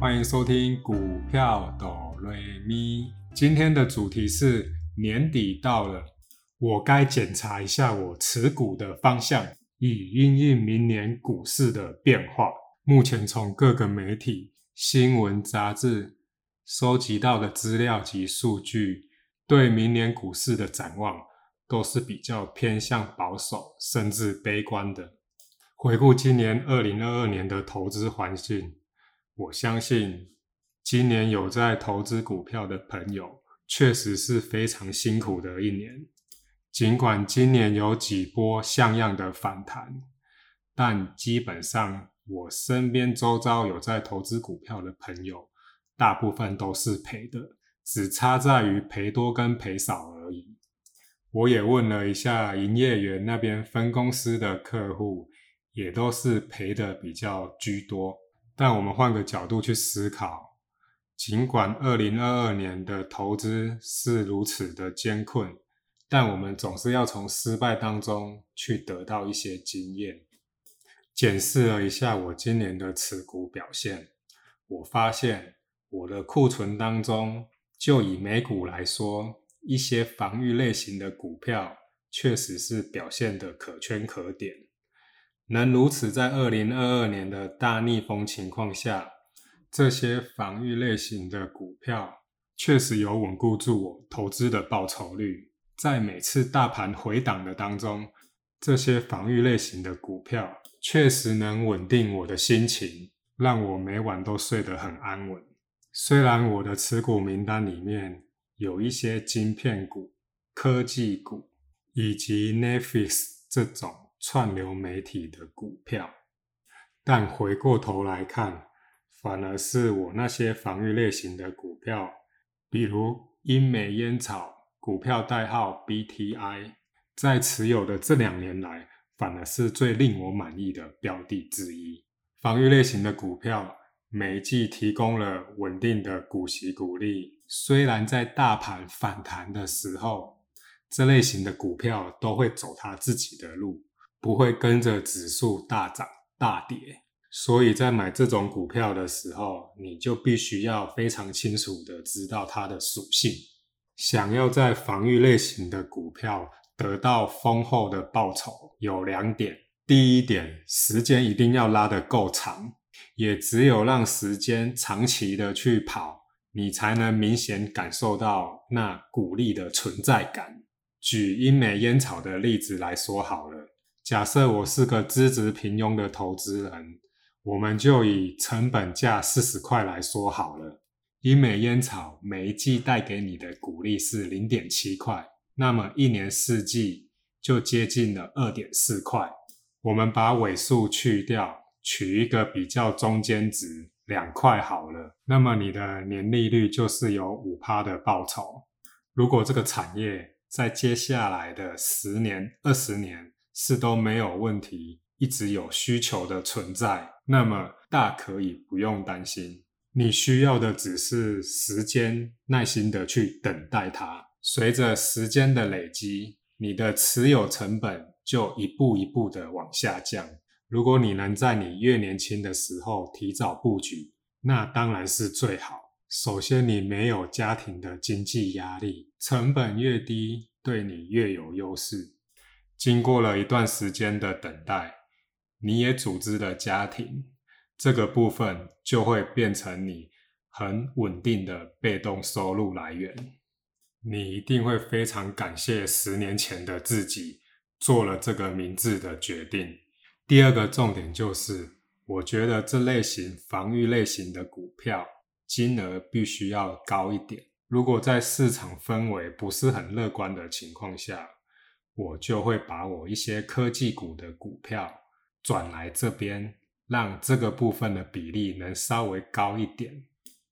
欢迎收听股票哆瑞咪。今天的主题是年底到了，我该检查一下我持股的方向，以应应明年股市的变化。目前从各个媒体、新闻、杂志收集到的资料及数据，对明年股市的展望都是比较偏向保守，甚至悲观的。回顾今年二零二二年的投资环境，我相信今年有在投资股票的朋友，确实是非常辛苦的一年。尽管今年有几波像样的反弹，但基本上。我身边周遭有在投资股票的朋友，大部分都是赔的，只差在于赔多跟赔少而已。我也问了一下营业员那边分公司的客户，也都是赔的比较居多。但我们换个角度去思考，尽管二零二二年的投资是如此的艰困，但我们总是要从失败当中去得到一些经验。检视了一下我今年的持股表现，我发现我的库存当中，就以美股来说，一些防御类型的股票确实是表现的可圈可点。能如此在二零二二年的大逆风情况下，这些防御类型的股票确实有稳固住我投资的报酬率。在每次大盘回档的当中，这些防御类型的股票。确实能稳定我的心情，让我每晚都睡得很安稳。虽然我的持股名单里面有一些晶片股、科技股以及 Netflix 这种串流媒体的股票，但回过头来看，反而是我那些防御类型的股票，比如英美烟草股票代号 BTI，在持有的这两年来。反而是最令我满意的标的之一。防御类型的股票，每一季提供了稳定的股息股利。虽然在大盘反弹的时候，这类型的股票都会走它自己的路，不会跟着指数大涨大跌。所以在买这种股票的时候，你就必须要非常清楚的知道它的属性。想要在防御类型的股票，得到丰厚的报酬有两点：第一点，时间一定要拉得够长，也只有让时间长期的去跑，你才能明显感受到那股利的存在感。举英美烟草的例子来说好了，假设我是个资质平庸的投资人，我们就以成本价四十块来说好了，英美烟草每一季带给你的股利是零点七块。那么一年四季就接近了二点四块。我们把尾数去掉，取一个比较中间值，两块好了。那么你的年利率就是有五趴的报酬。如果这个产业在接下来的十年、二十年是都没有问题，一直有需求的存在，那么大可以不用担心。你需要的只是时间，耐心的去等待它。随着时间的累积，你的持有成本就一步一步的往下降。如果你能在你越年轻的时候提早布局，那当然是最好。首先，你没有家庭的经济压力，成本越低，对你越有优势。经过了一段时间的等待，你也组织了家庭，这个部分就会变成你很稳定的被动收入来源。你一定会非常感谢十年前的自己做了这个明智的决定。第二个重点就是，我觉得这类型防御类型的股票金额必须要高一点。如果在市场氛围不是很乐观的情况下，我就会把我一些科技股的股票转来这边，让这个部分的比例能稍微高一点。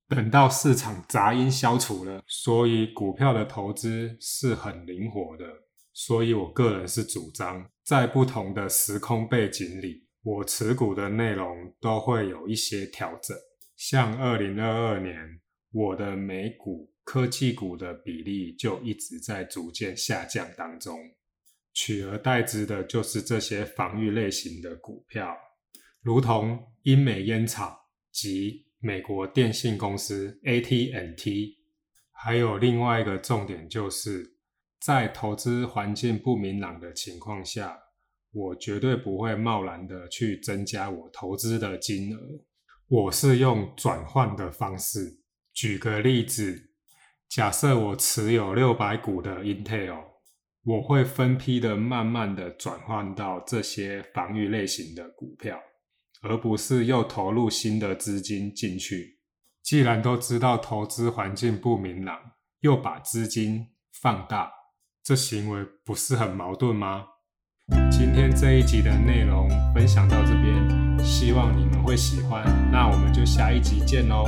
等到市场杂音消除了，所以股票的投资是很灵活的。所以我个人是主张，在不同的时空背景里，我持股的内容都会有一些调整。像二零二二年，我的美股科技股的比例就一直在逐渐下降当中，取而代之的就是这些防御类型的股票，如同英美烟草及。美国电信公司 AT&T。还有另外一个重点就是，在投资环境不明朗的情况下，我绝对不会贸然的去增加我投资的金额。我是用转换的方式。举个例子，假设我持有六百股的 Intel，我会分批的慢慢的转换到这些防御类型的股票，而不是又投入新的资金进去。既然都知道投资环境不明朗，又把资金放大，这行为不是很矛盾吗？今天这一集的内容分享到这边，希望你们会喜欢。那我们就下一集见喽。